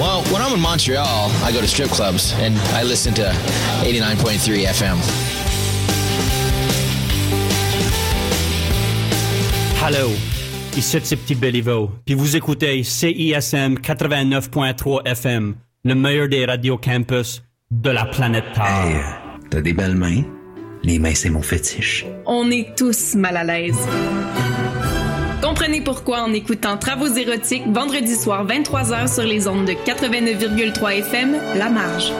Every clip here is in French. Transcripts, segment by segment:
Well, when I'm in Montreal, I go to strip clubs and I listen to 89.3 FM. Hello, ici c'est Petit Béliveau, puis vous écoutez CISM 89.3 FM, le meilleur des radios campus de la planète Terre. Hey, t'as des belles mains? Les mains, c'est mon fétiche. On est tous mal à l'aise. Comprenez pourquoi en écoutant Travaux érotiques vendredi soir 23h sur les ondes de 89,3 FM, La Marge.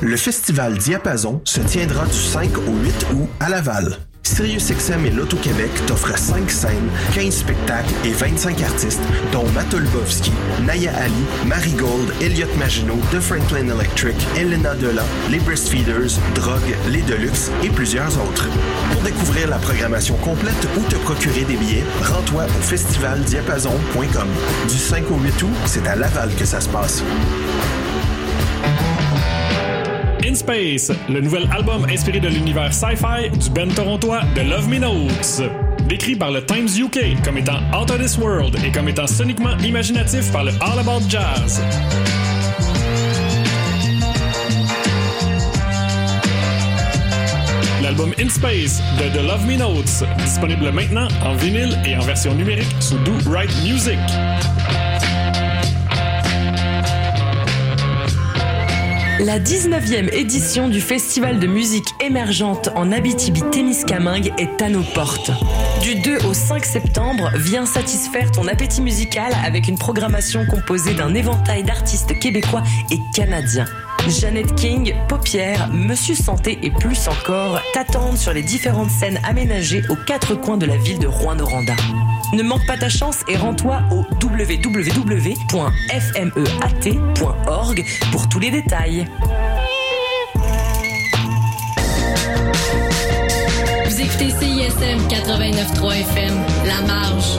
Le festival Diapason se tiendra du 5 au 8 août à Laval. SiriusXM et l'Auto-Québec t'offrent 5 scènes, 15 spectacles et 25 artistes, dont Matt Olbowski, Naya Ali, Marigold, Elliot Maginot, The Franklin Electric, Elena Delan, les Breastfeeders, Drogue, les Deluxe et plusieurs autres. Pour découvrir la programmation complète ou te procurer des billets, rends-toi au festivaldiapason.com. Du 5 au 8 août, c'est à Laval que ça se passe. In Space, le nouvel album inspiré de l'univers sci-fi du band torontois de Love Me Notes. Décrit par le Times UK comme étant out of this world et comme étant soniquement imaginatif par le All About Jazz. L'album In Space de The Love Me Notes, disponible maintenant en vinyle et en version numérique sous Do Right Music. La 19e édition du Festival de musique émergente en Abitibi-Témiscamingue est à nos portes. Du 2 au 5 septembre, viens satisfaire ton appétit musical avec une programmation composée d'un éventail d'artistes québécois et canadiens. Jeannette King, Paupière, Monsieur Santé et plus encore t'attendent sur les différentes scènes aménagées aux quatre coins de la ville de Rouen-Noranda. Ne manque pas ta chance et rends-toi au www.fmeat.org pour tous les détails. Vous écoutez CISM 89.3 FM, La Marge.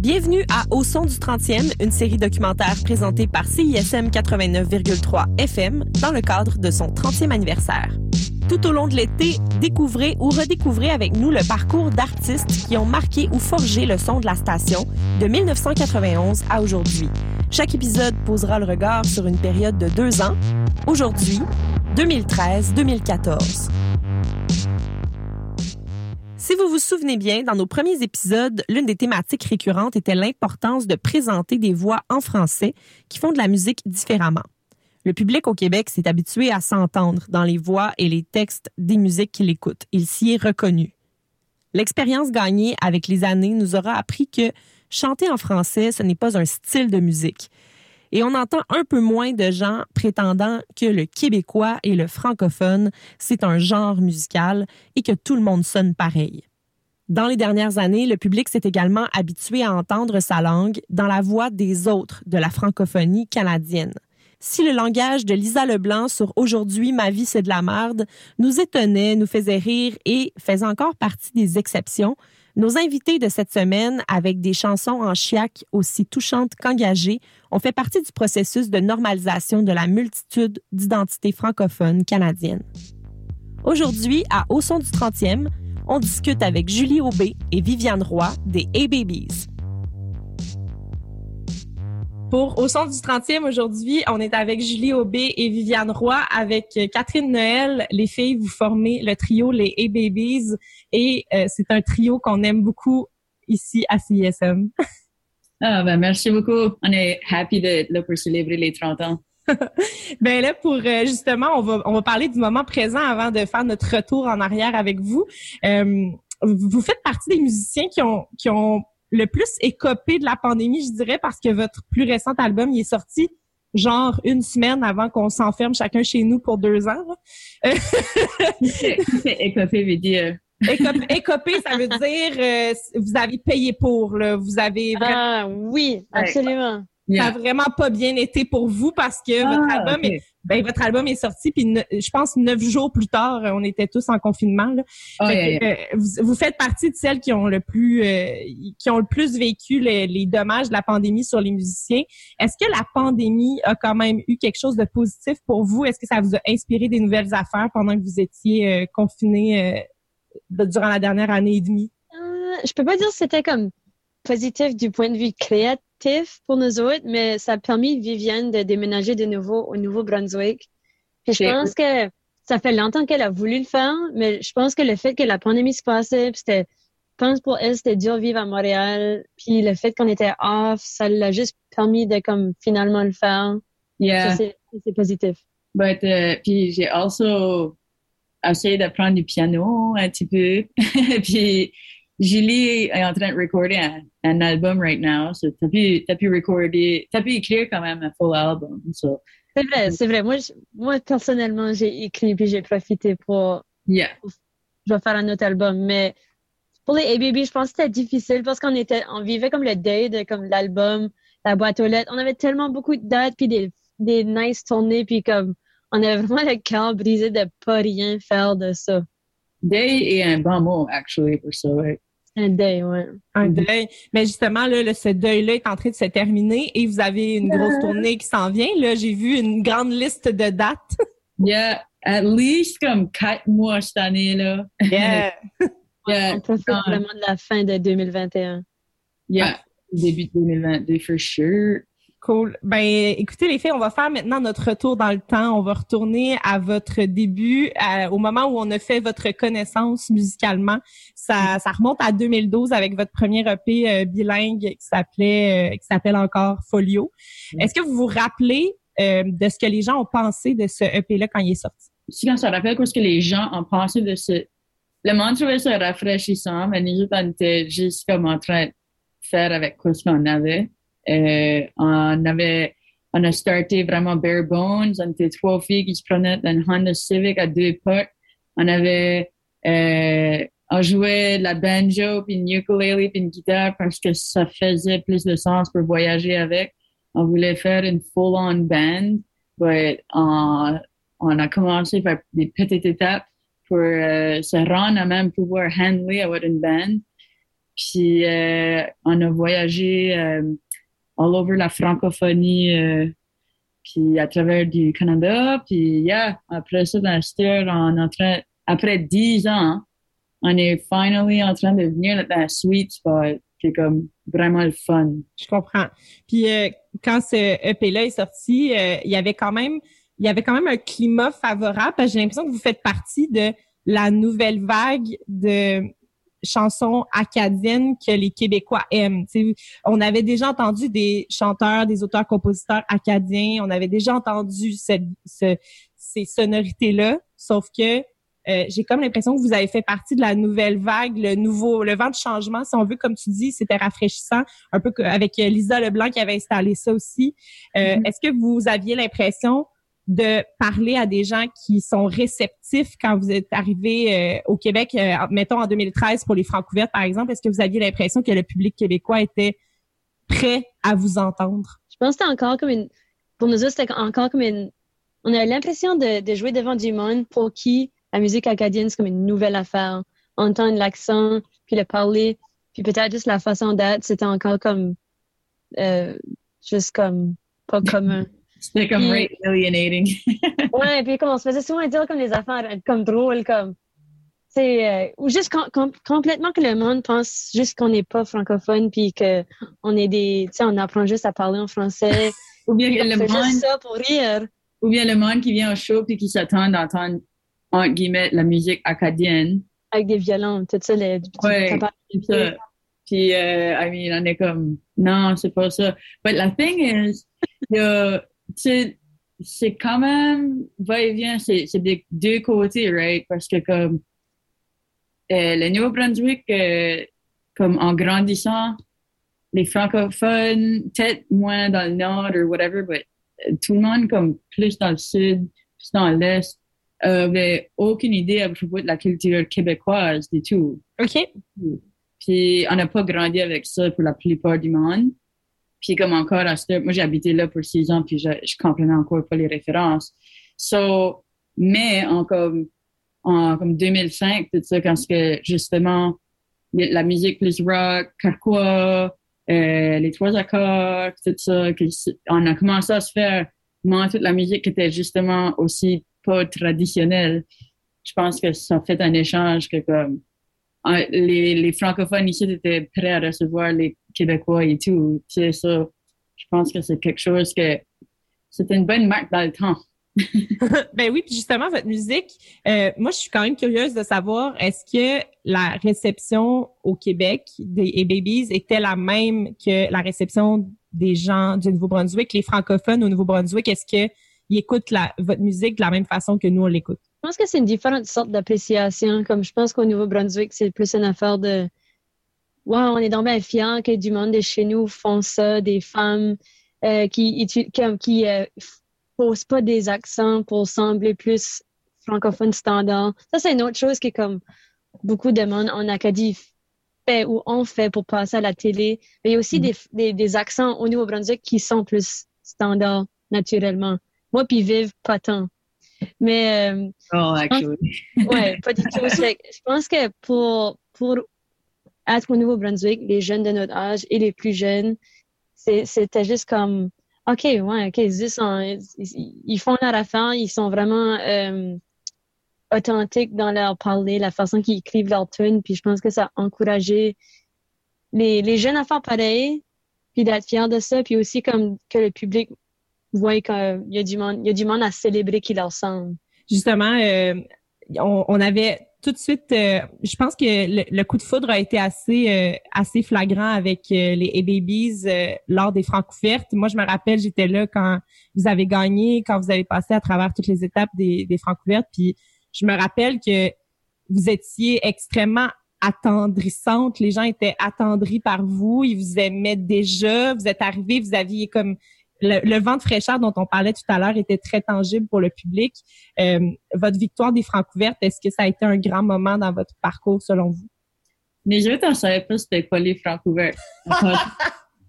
Bienvenue à Au son du 30e, une série documentaire présentée par CISM 89,3 FM dans le cadre de son 30e anniversaire. Tout au long de l'été, découvrez ou redécouvrez avec nous le parcours d'artistes qui ont marqué ou forgé le son de la station de 1991 à aujourd'hui. Chaque épisode posera le regard sur une période de deux ans, aujourd'hui, 2013-2014. Si vous vous souvenez bien, dans nos premiers épisodes, l'une des thématiques récurrentes était l'importance de présenter des voix en français qui font de la musique différemment. Le public au Québec s'est habitué à s'entendre dans les voix et les textes des musiques qu'il écoute. Il s'y est reconnu. L'expérience gagnée avec les années nous aura appris que chanter en français, ce n'est pas un style de musique. Et on entend un peu moins de gens prétendant que le québécois et le francophone, c'est un genre musical et que tout le monde sonne pareil. Dans les dernières années, le public s'est également habitué à entendre sa langue dans la voix des autres de la francophonie canadienne. Si le langage de Lisa Leblanc sur Aujourd'hui, ma vie, c'est de la merde nous étonnait, nous faisait rire et faisait encore partie des exceptions, nos invités de cette semaine, avec des chansons en chiac aussi touchantes qu'engagées, ont fait partie du processus de normalisation de la multitude d'identités francophones canadiennes. Aujourd'hui, à Au son du 30e, on discute avec Julie Aubé et Viviane Roy des A-Babies. Pour Au son du 30e, aujourd'hui, on est avec Julie Aubé et Viviane Roy. Avec Catherine Noël, les filles, vous formez le trio Les A-Babies et euh, c'est un trio qu'on aime beaucoup ici à CISM. Ah, ben, merci beaucoup. On est happy de là, pour célébrer les 30 ans. ben là, pour euh, justement, on va, on va parler du moment présent avant de faire notre retour en arrière avec vous. Euh, vous faites partie des musiciens qui ont, qui ont le plus écopé de la pandémie, je dirais, parce que votre plus récent album il est sorti genre une semaine avant qu'on s'enferme chacun chez nous pour deux ans. C'est écopé veut dire. Écopé, ça veut dire euh, vous avez payé pour, là. Vous avez vraiment... Ah oui, absolument. Ça n'a vraiment pas bien été pour vous parce que votre Ah, album ok. est ben, votre album est sorti puis ne- je pense neuf jours plus tard euh, on était tous en confinement là. Oh, Fait yeah, que, yeah. euh, vous, vous faites partie de celles qui ont le plus euh, qui ont le plus vécu les, les dommages de la pandémie sur les musiciens. Est-ce que la pandémie a quand même eu quelque chose de positif pour vous? Est-ce que ça vous a inspiré des nouvelles affaires pendant que vous étiez euh, confinés euh, de- durant la dernière année et demie? Je peux pas dire que c'était comme positif du point de vue créatif pour nous autres, mais ça a permis Viviane de déménager de nouveau au Nouveau-Brunswick. Je pense que ça fait longtemps qu'elle a voulu le faire, mais je pense que le fait que la pandémie se passait, c'était, je pense pour elle, c'était dur de vivre à Montréal, puis le fait qu'on était off, ça l'a juste permis de comme finalement le faire. Yeah. Ça, c'est c'est positif. But, euh, puis j'ai also essayé d'apprendre du piano un petit peu. puis Julie est en train de recorder un, un album right now. So t'as pu, t'as pu recorder, t'as pu écrire quand même un full album. So, C'est vrai, c'est vrai. Moi, je- moi personnellement, j'ai écrit puis j'ai profité pour yeah. je vais faire un autre album. Mais pour les ABB, je pense que c'était difficile parce qu'on était, on vivait comme le day de comme l'album, la boîte aux lettres. On avait tellement beaucoup de dates puis des, des nice tournées puis comme on avait vraiment le cœur brisé de pas rien faire de ça. Day est un bon mot, actually, pour ça, ouais. Un day, ouais. un deuil. Mais justement, là, le- ce deuil-là est en train de se terminer et vous avez une grosse tournée qui s'en vient. Là, j'ai vu une grande liste de dates. Yeah, at least comme quatre mois cette année-là. Yeah. Yeah, On vraiment de la fin de 2021. yeah. Début de 2022, for sure. Cool. Ben, écoutez, les filles, on va faire maintenant notre retour dans le temps. On va retourner à votre début, à- au moment où on a fait votre connaissance musicalement. Ça, ça remonte à 2012 avec votre premier EP euh, bilingue qui s'appelait, euh, qui s'appelle encore Folio. Est-ce que vous vous rappelez euh, de ce que les gens ont pensé de ce EP-là quand il est sorti? Si on se rappelle ce que les gens ont pensé de ce... Le monde trouvait ça rafraîchissant, mais nous on était juste comme en train de faire avec quoi ce qu'on avait. Euh, on avait... On a starté vraiment bare bones. On était trois filles qui se prenaient une Honda Civic à deux portes. On avait... Euh, on jouait la banjo, puis une ukulele, puis une guitare parce que ça faisait plus de sens pour voyager avec. On voulait faire une full-on band, but on, on a commencé par des petites étapes pour euh, se rendre à même pouvoir handler avoir une band. Puis euh, on a voyagé euh, all over la francophonie, euh, puis à travers du Canada. Puis yeah, après ça, dans heure, on en train, après dix ans, on est finally en train de venir dans un sweet spot qui est comme vraiment le fun. Je comprends. Puis euh, quand ce EP-là est sorti, euh, il y avait quand même il y avait quand même un climat favorable j'ai l'impression que vous faites partie de la nouvelle vague de chansons acadiennes que les Québécois aiment. On avait déjà entendu des chanteurs, des auteurs-compositeurs acadiens, on avait déjà entendu ce- ce- ces sonorités-là, sauf que euh, j'ai comme l'impression que vous avez fait partie de la nouvelle vague, le nouveau, le vent de changement, si on veut, comme tu dis, c'était rafraîchissant, un peu avec euh, Lisa Leblanc qui avait installé ça aussi. Euh, Est-ce que vous aviez l'impression de parler à des gens qui sont réceptifs quand vous êtes arrivé euh, au Québec, euh, mettons en 2013 pour les Francouvertes, par exemple? Est-ce que vous aviez l'impression que le public québécois était prêt à vous entendre? Je pense que c'était encore comme une, pour nous autres, c'était encore comme une, on a l'impression de, de jouer devant du monde pour qui la musique acadienne, c'est comme une nouvelle affaire. Entendre l'accent, puis le parler, puis peut-être juste la façon d'être, c'était encore comme, euh, juste comme, pas commun. C'était comme Puis- alienating. Ouais, puis comme on se faisait souvent dire comme des affaires comme drôles, comme c'est euh, ou juste com- com- complètement que le monde pense juste qu'on n'est pas francophone puis que on est des, tu sais, on apprend juste à parler en français. Ou bien le monde- juste ça pour rire. Ou bien le monde qui vient au show puis qui s'attend d'entendre, entre guillemets, la musique acadienne. Avec des violons, tout ça, les, Ouais, ça. Puis, euh, I mean, on est comme, non, c'est pas ça. But the thing is, il y a, sais, c'est quand même va-et-vient, c'est c'est des deux côtés, right? Parce que comme euh, le Nouveau-Brunswick, euh, comme en grandissant, les francophones, peut-être moins dans le nord ou whatever, but tout le monde, comme plus dans le sud, plus dans l'est, avait aucune idée à propos de la culture québécoise du tout. OK. Puis on n'a pas grandi avec ça pour la plupart du monde. Puis comme encore moi j'ai habité là pour six ans, puis je, je comprenais encore pas les références. So, mais en comme, en comme 2005, tout ça, quand que justement la musique plus rock, carquois, euh, les trois accords, tout ça, on a commencé à se faire moi toute la musique qui était justement aussi pas traditionnelle. Je pense que ça fait un échange que comme les, les francophones ici étaient prêts à recevoir les Québécois et tout. Sais, ça, je pense que c'est quelque chose que c'était une bonne marque dans le temps. ben oui, puis justement, votre musique, euh, moi, je suis quand même curieuse de savoir, est-ce que la réception au Québec des Babies était la même que la réception des gens du Nouveau-Brunswick, les francophones au Nouveau-Brunswick? Est-ce qu'ils écoutent la, votre musique de la même façon que nous, on l'écoute? Je pense que c'est une différente sorte d'appréciation. Comme je pense qu'au Nouveau-Brunswick, c'est plus une affaire de Wow, on est donc bien fiers que du monde de chez nous font ça, des femmes euh, qui, qui, qui euh, pose pas des accents pour sembler plus francophone standard. Ça, c'est une autre chose qui est comme beaucoup de monde en Acadie fait ou on fait pour passer à la télé. Mais il y a aussi mm-hmm. des, des, des, accents au Nouveau-Brunswick qui sont plus standards naturellement. Moi, puis Vive, pas tant. Mais. Euh, oh, actually. ouais, pas du tout. Je pense que pour, pour être au Nouveau-Brunswick, les jeunes de notre âge et les plus jeunes, c'était juste comme OK, ouais, OK, ils, font leur affaire, ils sont vraiment euh, authentiques dans leur parler, la façon qu'ils écrivent leur tune, puis je pense que ça a encouragé les, les jeunes à faire pareil, puis d'être fiers de ça, puis aussi comme que le public voit qu'il y a du monde, il y a du monde à célébrer qui leur semble. Justement, euh, on, on, avait tout de suite, euh, je pense que le, coup de foudre a été assez euh, assez flagrant avec euh, les A-Babies lors des francs ouvertes. Moi, je me rappelle, j'étais là quand vous avez gagné, quand vous avez passé à travers toutes les étapes des, des francs ouvertes. Puis je me rappelle que vous étiez extrêmement attendrissante. Les gens étaient attendris par vous. Ils vous aimaient déjà. Vous êtes arrivé, vous aviez comme le, vent de fraîcheur dont on parlait tout à l'heure était très tangible pour le public. Euh, votre victoire des francs ouvertes, est-ce que ça a été un grand moment dans votre parcours selon vous? Autres, on ne savait pas c'était quoi les francs ouvertes.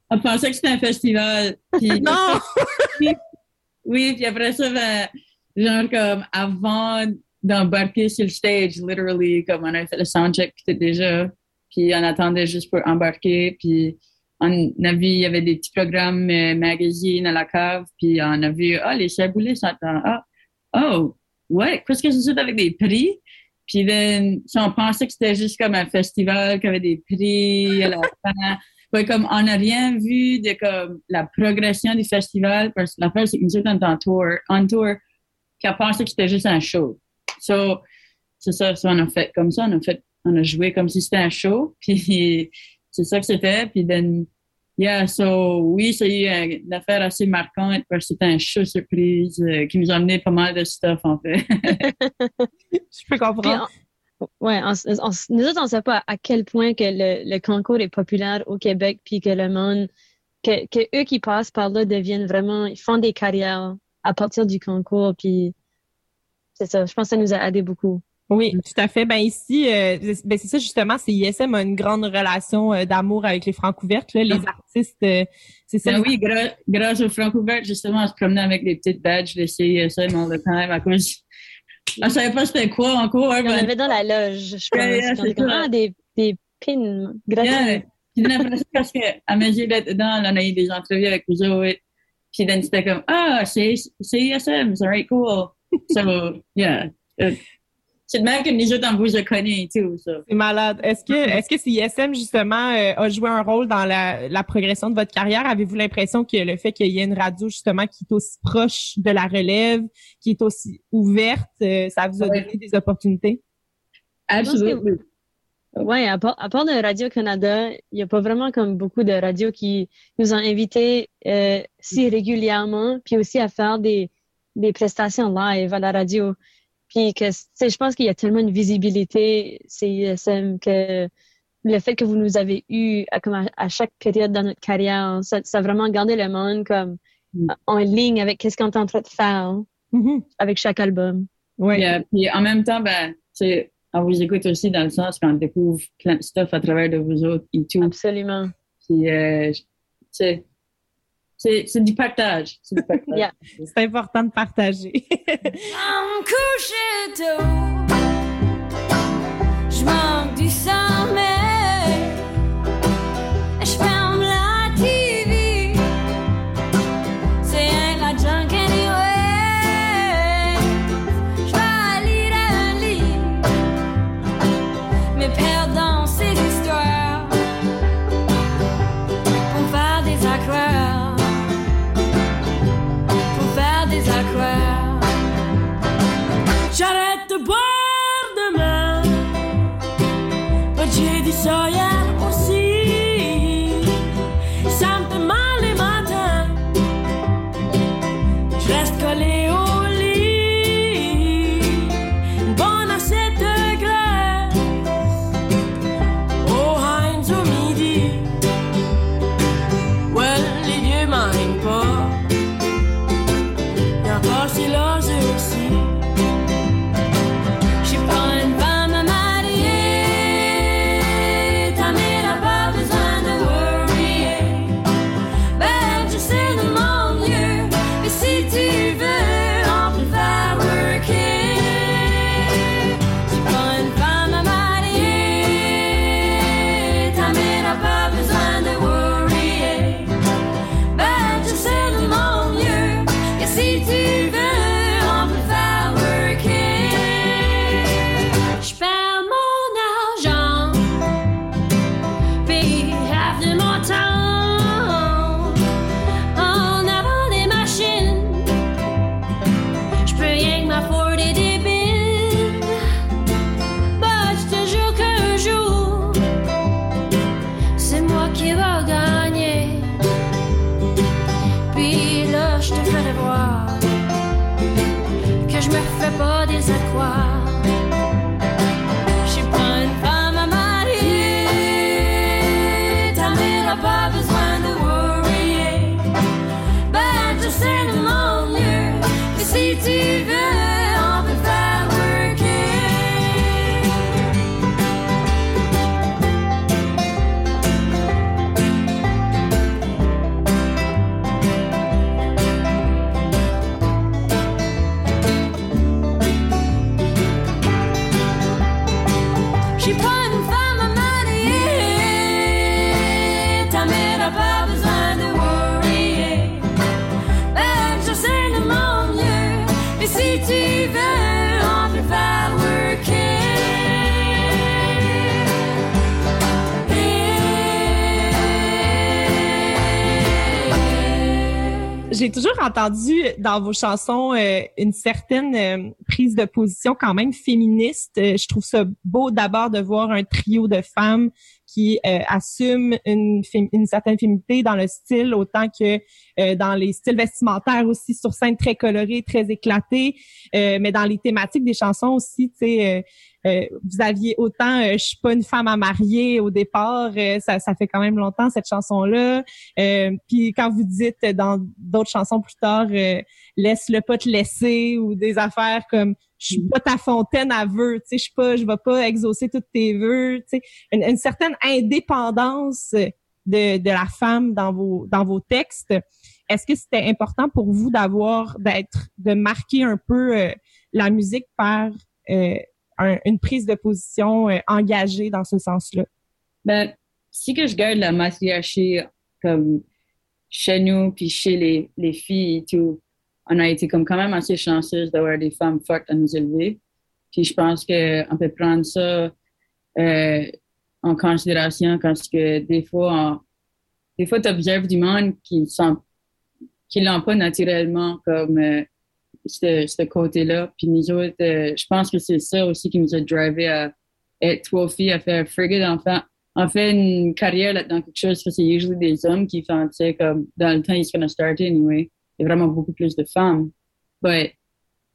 On, pensait que c'était un festival. non! oui, puis après ça, ben, genre comme avant d'embarquer sur le stage, literally, comme on a fait le soundcheck déjà, puis on attendait juste pour embarquer, puis on a vu, il y avait des petits programmes euh, magazines à la cave, puis on a vu, ah, les chaboulés sont ah, oh, ouais, qu'est-ce que c'est avec des prix? Puis then, si on pensait que c'était juste comme un festival qui avait des prix à la fin. Comme on n'a rien vu de comme la progression du festival, parce que l'affaire, c'est que nous sommes en tour, en tour, puis on pensait que c'était juste un show. So, c'est ça, ça, on a fait comme ça, on a fait, on a joué comme si c'était un show, puis c'est ça que c'était. Puis, then, yeah, so, oui, c'est une affaire assez marquante parce que c'était un show surprise euh, qui nous a amené pas mal de stuff, en fait. Je peux comprendre. ouais, nous autres, on ne sait pas à quel point que le, le, concours est populaire au Québec, puis que le monde, que, que eux qui passent par là deviennent vraiment, ils font des carrières à partir du concours, puis c'est ça. Je pense que ça nous a aidé beaucoup. Oui, tout à fait. Ben ici, euh, ben c'est ça justement, c'est ISM a une grande relation euh, d'amour avec les Francouvertes. Là, les ah. artistes, euh, c'est ça. Ben oui, grâce aux Francouvertes, justement, on se promenait avec des petites badges de CISM all the time à cause. On savait pas c'était quoi encore. On ben... avait dans la loge, je pense. Ah, des, des pins. Yeah. Puis l'impression parce qu'à mesure d'être dedans, on a eu des entrevues avec vous autres. Puis c'était comme, ah, c'est ISM, c'est right cool. So, yeah. C'est de même que les en vous je connais, tu sais, ça. C'est malade. Est-ce que, est-ce que CISM, justement, euh, a joué un rôle dans la, la progression de votre carrière? Avez-vous l'impression que le fait qu'il y ait une radio, justement, qui est aussi proche de la relève, qui est aussi ouverte, euh, ça vous a donné des opportunités? Absolument. Oui, à part, à part de Radio-Canada, il n'y a pas vraiment comme beaucoup de radios qui nous ont invités euh, si régulièrement, puis aussi à faire des, des prestations live à la radio. Puis que, je pense qu'il y a tellement de visibilité, CISM, que le fait que vous nous avez eu à, comme à, chaque période dans notre carrière, ça, ça, a vraiment gardé le monde comme en ligne avec qu'est-ce qu'on est en train de faire hein, Mhm. avec chaque album. Ouais. Puis, euh, puis en même temps, ben, tu sais, on vous écoute aussi dans le sens qu'on découvre plein de stuff à travers de vous autres et tout. Absolument. Puis, euh, tu sais, c'est c'est du partage. C'est du partage. Yeah. C'est important de partager. J'ai toujours entendu dans vos chansons euh, une certaine euh, prise de position quand même féministe. Euh, je trouve ça beau d'abord de voir un trio de femmes qui euh, assument une, une certaine féminité dans le style autant que dans les styles vestimentaires aussi sur scène très colorés, très éclatés, mais dans les thématiques des chansons aussi, tu sais. Euh, vous aviez autant euh, je suis pas une femme à marier au départ euh, ça, ça fait quand même longtemps cette chanson là puis quand vous dites dans d'autres chansons plus tard euh, laisse-le pas te laisser ou des affaires comme je suis pas ta fontaine à vœux tu sais je suis pas je vais pas exaucer tous tes vœux tu sais. Une, une certaine indépendance de, de la femme dans vos dans vos textes. Est-ce que c'était important pour vous d'avoir d'être de marquer un peu euh, la musique par euh, un- une prise de position euh, engagée dans ce sens-là? Ben, si que je garde la matriarchie comme chez nous, puis chez les, les filles et tout, on a été comme quand même assez chanceuses d'avoir des femmes fortes à nous élever. Puis je pense qu'on peut prendre ça euh, en considération parce que des fois, on- des fois, tu observes du monde qui sont qui l'ont pas naturellement comme euh, ce, ce côté-là. Puis nous autres, euh, je pense que c'est ça aussi qui nous a drivé à être trois filles, à faire frigate, en fait, en fait une carrière là, dans quelque chose que c'est usually des hommes qui font, tu sais, comme dans le temps, it's gonna start anyway. Il y a vraiment beaucoup plus de femmes. But,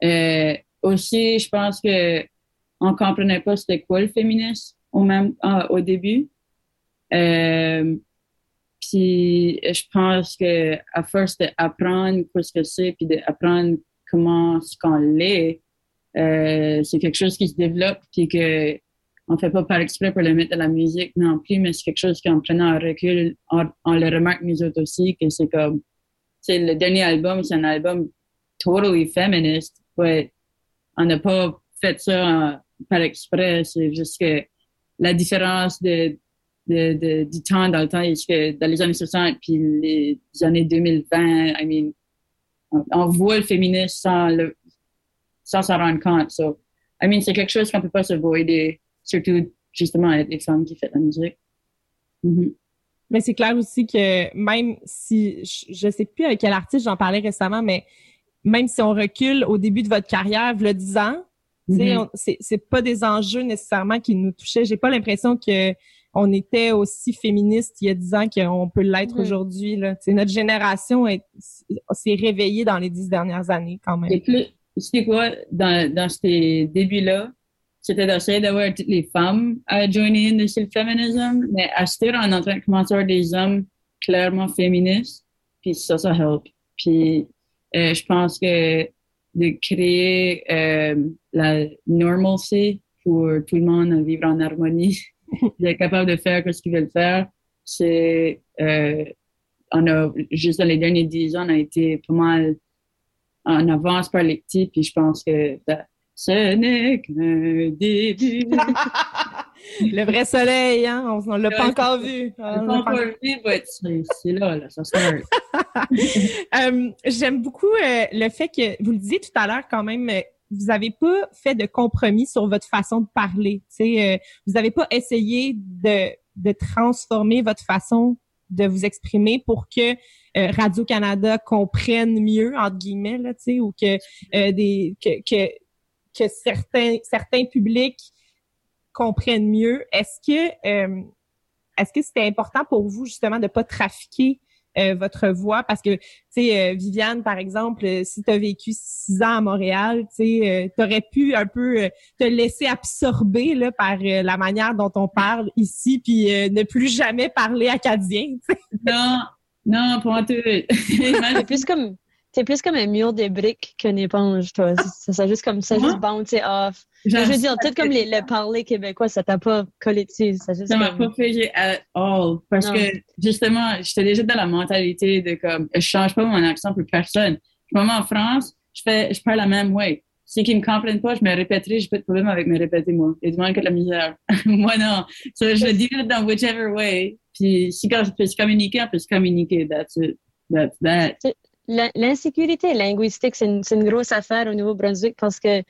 euh, aussi, je pense que on comprenait pas c'était quoi le féminisme au même, au début. Euh, Puis je pense que à force d'apprendre ce que c'est, puis d'apprendre comment ce qu'on l'est, euh, c'est quelque chose qui se développe, puis que on fait pas par exprès pour le mettre dans la musique non plus, mais c'est quelque chose qu'en prenant un recul, on, le remarque nous autres aussi, que c'est comme, c'est le dernier album, c'est un album totally feminist, ouais. On n'a pas fait ça en- par exprès, c'est juste que la différence de, de, de- du temps dans le temps, est que dans les années 60 puis les années 2020, I mean, on, on voit le féminisme sans le, sans s'en rendre compte. So, I mean, c'est quelque chose qu'on peut pas se voider, surtout justement avec les femmes qui font la musique. Mhm. Mais c'est clair aussi que même si, je, je sais plus avec quel artiste j'en parlais récemment, mais même si on recule au début de votre carrière, le 10 ans, tu sais, on- c'est c'est pas des enjeux nécessairement qui nous touchaient. J'ai pas l'impression que on était aussi féministe il y a 10 ans qu'on peut l'être Mhm. aujourd'hui. Là. Sais, notre génération est- s'est réveillée dans les dix dernières années quand même. Et plus, c'est quoi, dans, dans ces débuts-là, c'était d'essayer d'avoir toutes les femmes à joiner in sur le féminisme, mais est en train de commencer à avoir des hommes clairement féministes, puis ça, ça help. Puis euh, je pense que de créer euh, la normalcy pour tout le monde à vivre en harmonie, d'être capable de faire ce qu'ils veulent faire, c'est euh, on a juste dans les derniers dix ans, on a été pas mal en avance par les petits, puis je pense que ce n'est qu'un début. Le vrai soleil, hein? On, on l'a pas encore vu. On l'a pas encore vu, c'est là, là, ça start. Euh, J'aime beaucoup euh, le fait que vous le disiez tout à l'heure quand même. Vous n'avez pas fait de compromis sur votre façon de parler. Euh, vous n'avez pas essayé de, de transformer votre façon de vous exprimer pour que euh, Radio Canada comprenne mieux entre guillemets là, ou que euh, des que, que que certains certains publics comprennent mieux. Est-ce que euh, est-ce que c'était important pour vous justement de pas trafiquer euh, votre voix parce que tu sais euh, Viviane par exemple euh, si tu as vécu six ans à Montréal tu sais tu aurais pu un peu euh, te laisser absorber là par euh, la manière dont on parle ici puis euh, ne plus jamais parler acadien tu sais. Non, non, pas en tout. C'est plus comme c'est plus comme un mur de briques qu'une éponge, toi. C'est ça, juste comme ça, Moi? juste bounce off. Genre, je veux dire, ça tout comme les, le parler québécois, ça t'a pas collé dessus. Ça, juste Ça m'a comme- pas fait at all. Parce Non. que, justement, j'étais déjà dans la mentalité de comme, je change pas mon accent pour personne. Je en France, je fais, je parle la même way. Ceux qui me comprennent pas, je me répéterai, j'ai pas de problème avec me répéter, moi. Il y a du monde qui a de la misère. moi, non. So, je le dis dans whichever way. Puis, si quand je peux se communiquer, on peut se communiquer. That's it. That's that. L'insécurité linguistique, c'est une, grosse affaire au Nouveau-Brunswick parce que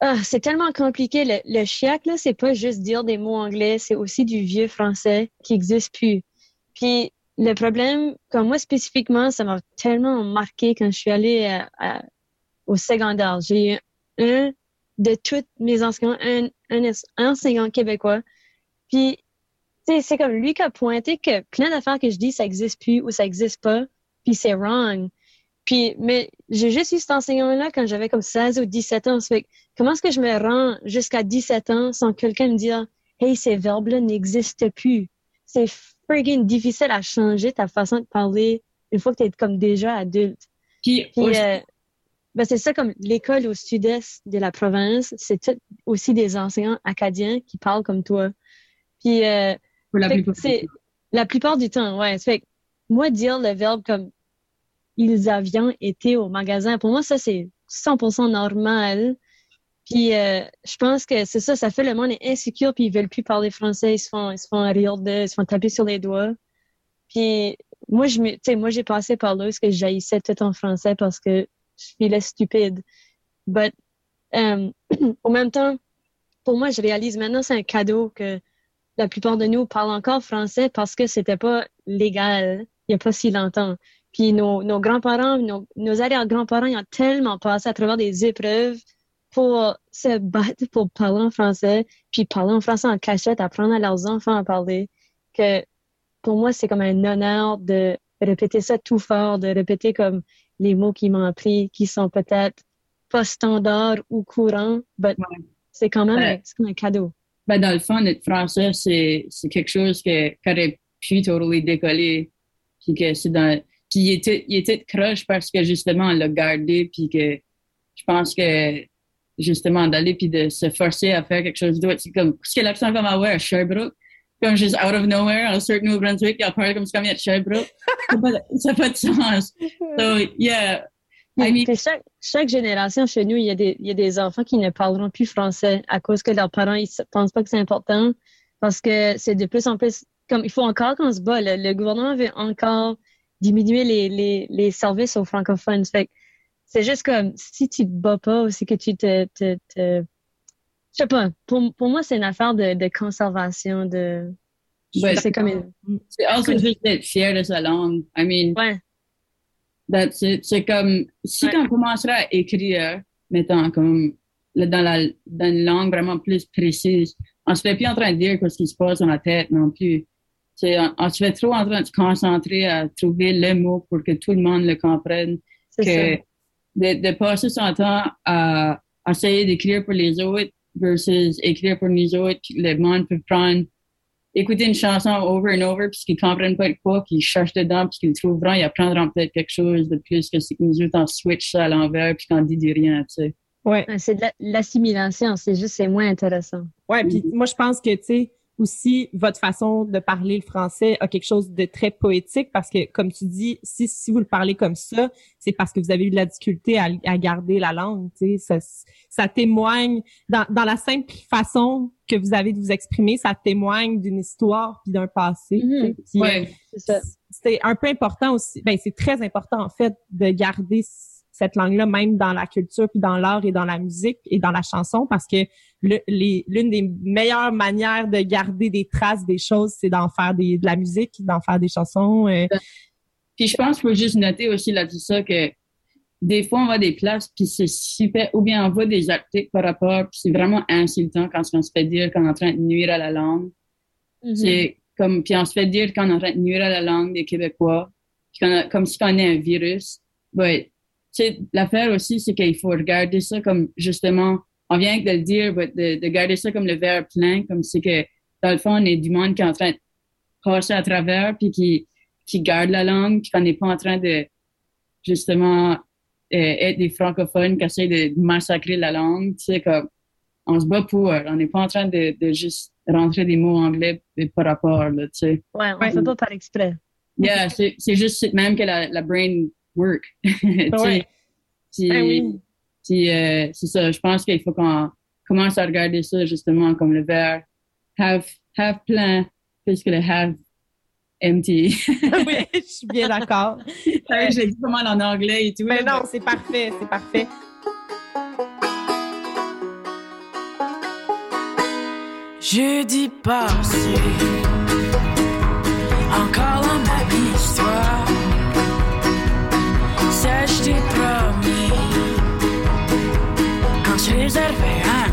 ah, c'est tellement compliqué. Le, le chiac, là, c'est pas juste dire des mots anglais, c'est aussi du vieux français qui existe plus. Puis le problème, comme moi spécifiquement, ça m'a tellement marqué quand je suis allée au secondaire. J'ai eu un de tous mes enseignants, un, un enseignant québécois. Puis, c'est comme lui qui a pointé que plein d'affaires que je dis, ça existe plus ou ça existe pas puis c'est wrong. Puis, mais j'ai juste eu cet enseignant-là quand j'avais comme 16 ou 17 ans. Fait comment est-ce que je me rends jusqu'à 17 ans sans quelqu'un me dire, hey, ces verbes-là n'existent plus. C'est friggin' difficile à changer ta façon de parler une fois que tu es comme déjà adulte. Puis, Puis, euh, ben c'est ça comme l'école au sud-est de la province, c'est tout aussi des enseignants acadiens qui parlent comme toi. Puis, euh, la plupart du c'est la plupart du temps, ouais. Fait moi dire le verbe comme ils avions été au magasin, pour moi ça c'est 100% normal. Puis euh, je pense que c'est ça, ça fait le monde est insécure puis ils veulent plus parler français, ils se font ils se font rire de, ils se font taper sur les doigts. Puis moi je me- moi j'ai passé par là parce que j'haïssais tout en français parce que je filais stupide. But euh, au même temps pour moi je réalise maintenant c'est un cadeau que la plupart de nous parlent encore français parce que c'était pas légal il y a pas si longtemps. Puis nos, nos grands-parents, nos, nos arrière-grands-parents, ils ont tellement passé à travers des épreuves pour se battre pour parler en français, puis parler en français en cachette, apprendre à leurs enfants à parler, que pour moi, c'est comme un honneur de répéter ça tout fort, de répéter comme les mots qui m'ont appris, qui sont peut-être pas standards ou courants, mais c'est quand même un, Ouais. cadeau. Ben, dans le fond, notre français, c'est, quelque chose que, qui aurait puis totally décollé. Puis que c'est dans. Puis il était, il était croche parce que justement, elle l'a gardé, puis que je pense que justement d'aller puis de se forcer à faire quelque chose d'autre. C'est comme, qu'est-ce que l'accent comme à à Sherbrooke? Comme juste out of nowhere, à certain New Brunswick, il parle comme si comme il y a de Sherbrooke. Ça n'a pas- ça de sens. So, yeah. I mean, Puis chaque, chaque génération chez nous, il y, a des, il y a des enfants qui ne parleront plus français à cause que leurs parents se- pensent pas que c'est important parce que c'est de plus en plus comme il faut encore qu'on se bat. Le, le gouvernement veut encore diminuer les, les, les services aux francophones. Fait c'est juste comme si tu te bats pas ou c'est que tu te, te, te- je sais pas. Pour, pour moi, c'est une affaire de, de conservation de. Ouais, c'est comme une- C'est also d'être fier de sa langue. I mean, that's it. C'est comme, si Ouais. on commencerait à écrire, mettons, comme, dans la, dans une langue vraiment plus précise, on se fait plus en train de dire ce qui se passe dans la tête non plus. C'est, on, on se fait trop en train de se concentrer à trouver le mot pour que tout le monde le comprenne. C'est Que ça. de, de passer son temps à, à essayer d'écrire pour les autres versus écrire pour nous autres, le monde peut prendre écouter une chanson over and over puis qu'ils comprennent pas quoi, puis ils cherchent dedans puis qu'ils le trouveront, ils apprendront peut-être quelque chose de plus que si nous autres on switch ça à l'envers puis qu'on dit du rien, tu sais. Ouais. C'est de la- l'assimilation, c'est juste, c'est moins intéressant. Ouais, puis moi je pense que tu sais aussi votre façon de parler le français a quelque chose de très poétique parce que comme tu dis si si vous le parlez comme ça, c'est parce que vous avez eu de la difficulté à, à garder la langue, tu sais ça ça témoigne dans dans la simple façon que vous avez de vous exprimer, ça témoigne d'une histoire puis d'un passé, Ouais. euh, C'est un peu important aussi. Ben, c'est très important, en fait, de garder cette langue-là, même dans la culture, puis dans l'art et dans la musique et dans la chanson, parce que le- les- l'une des meilleures manières de garder des traces des choses, c'est d'en faire des, de la musique, d'en faire des chansons. euh. Puis je pense qu'il faut juste noter aussi là-dessus ça que des fois on va à des places puis c'est super ou bien on voit des articles par rapport puis c'est vraiment insultant quand on se fait dire qu'on est en train de nuire à la langue. Mhm. C'est comme puis on se fait dire qu'on est en train de nuire à la langue des Québécois, puis qu'on a- comme si on est un virus. Ouais. Sais, l'affaire aussi, c'est qu'il faut regarder ça comme justement, on vient de le dire, but de, de garder ça comme le verre plein, comme c'est que dans le fond, on est du monde qui est en train de passer à travers, puis qui, qui garde la langue, puis qu'on n'est pas en train de justement euh, être des francophones qui essaient de massacrer la langue. Tu sais, comme on se bat pour, on n'est pas en train de, de juste rentrer des mots anglais par rapport, là, tu sais. Ouais, on fait pas par exprès. Yeah, c'est c'est juste même que la, la brain work. Ouais. puis- Ben oui. puis, euh, c'est ça, je pense qu'il faut qu'on commence à regarder ça justement comme le verre half, half plein plus que le half empty. oui, je suis bien d'accord. Ouais, je l'ai dit mal en anglais et tout. Mais non, c'est parfait, c'est parfait. Jeudi passé, encore la même quand je réservais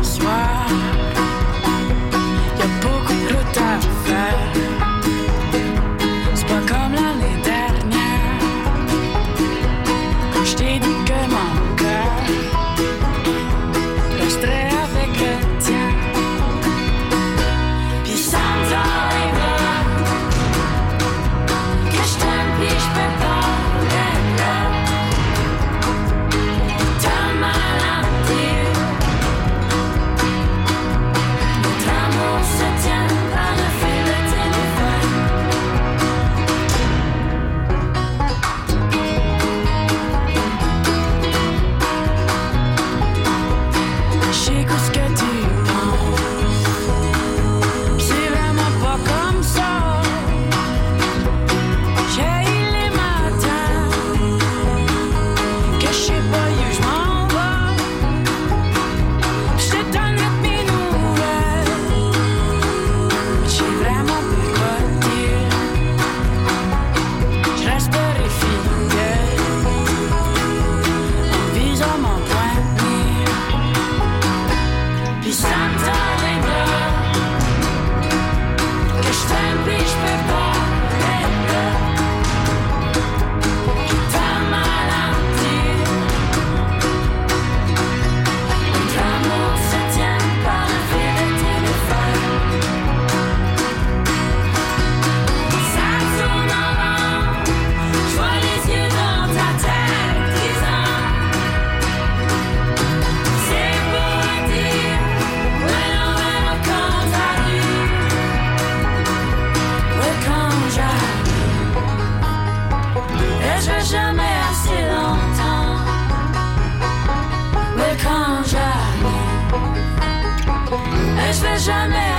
je vais jamais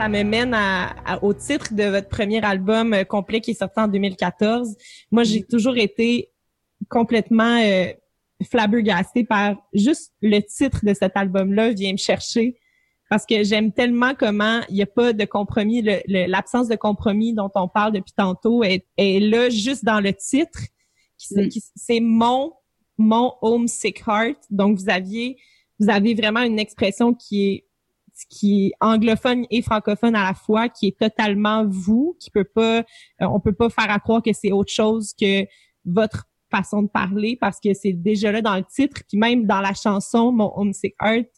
ça me mène à, à- au titre de votre premier album euh, complet qui est sorti en 2014. Moi, j'ai toujours été complètement euh, flabbergastée par juste le titre de cet album-là vient me chercher parce que j'aime tellement comment il n'y a pas de compromis, l'absence de compromis dont on parle depuis tantôt est, est là juste dans le titre. Mm. C'est mon mon homesick heart. Donc vous aviez vous avez vraiment une expression qui est qui est anglophone et francophone à la fois, qui est totalement vous, qui peut pas, euh, on peut pas faire à croire que c'est autre chose que votre façon de parler parce que c'est déjà là dans le titre, puis même dans la chanson Mon Homesick Heart,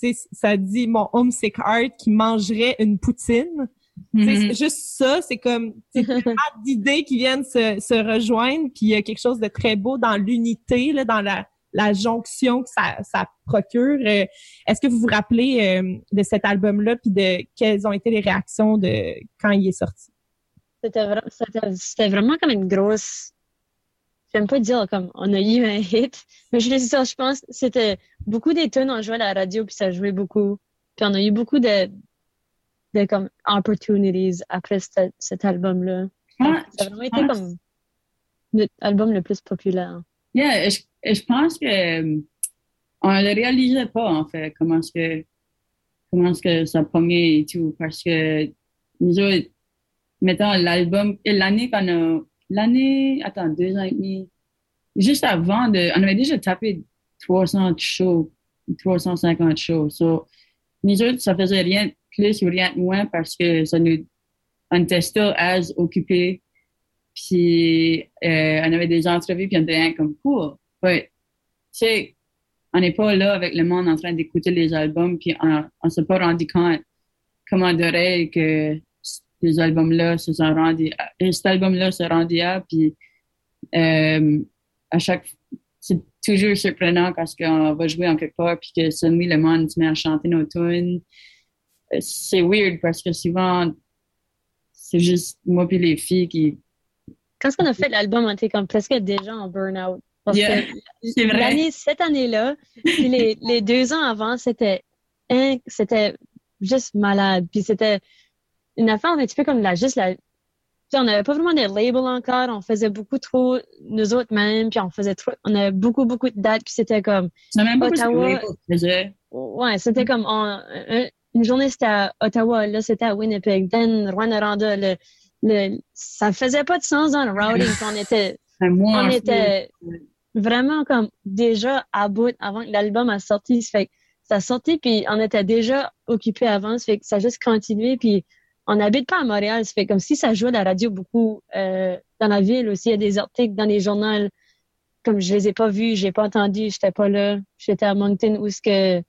tu sais, ça dit Mon Homesick Heart qui mangerait une poutine. Mhm. c'est juste ça, c'est comme d'idées qui viennent se, se rejoindre, puis il y a quelque chose de très beau dans l'unité, là, dans la, la jonction que ça, ça procure. Euh, Est-ce que vous vous rappelez euh, de cet album-là, puis de quelles ont été les réactions de quand il est sorti? C'était vra- c'était- c'était vraiment comme une grosse. J'aime pas dire comme on a eu un hit, mais je, sais, je pense que c'était beaucoup des tunes on jouait à la radio puis ça jouait beaucoup. Puis on a eu beaucoup de, de comme opportunities après cet, cet album-là. Ah, Ça a vraiment été pense- comme notre album le plus populaire. Yeah, je, je pense que euh, on le réalisait pas en fait comment est-ce que comment que ça pognait et tout parce que nous autres, mettons l'album l'année qu'on a l'année attends deux ans et demi juste avant de on avait déjà tapé 300 shows 350 shows so nous autres ça faisait rien de plus ou rien de moins parce que ça nous on était still as puis euh, on avait des entrevues, puis on était comme cool. Tu sais, on n'est pas là avec le monde en train d'écouter les albums, puis on, on s'est pas rendu compte comment d'oreille que albums-là se sont et cet album-là se rendu à, puis euh, à chaque c'est toujours surprenant quand on va jouer en quelque part, puis que suddenly le monde se met à chanter nos tunes. Euh, C'est weird parce que souvent, c'est juste moi puis les filles qui Quand on a fait l'album, on était comme presque déjà en burn-out? Parce Yeah, que c'est vrai. l'année, cette année-là, puis les, les deux ans avant, c'était inc- c'était juste malade. Puis c'était une affaire un petit peu comme la juste la. tu sais, on n'avait pas vraiment de label encore. On faisait beaucoup trop nous autres mêmes. Puis on faisait trop. On avait beaucoup beaucoup de dates. Puis c'était comme même Ottawa. labels faisaient. Ouais, c'était comme une journée c'était à Ottawa, là c'était à Winnipeg, then Rwanda, le, le, ça faisait pas de sens dans le routing. puis on était, Un mois on était vraiment comme déjà à bout avant que l'album a sorti. Ça fait que ça sorti puis on était déjà occupé avant. Ça fait que ça a juste continué puis on n'habite pas à Montréal. Ça fait comme si ça jouait à la radio beaucoup euh, dans la ville aussi. Il y a des articles dans les journaux comme je les ai pas vus, j'ai pas entendu, j'étais pas là. J'étais à Moncton où ce que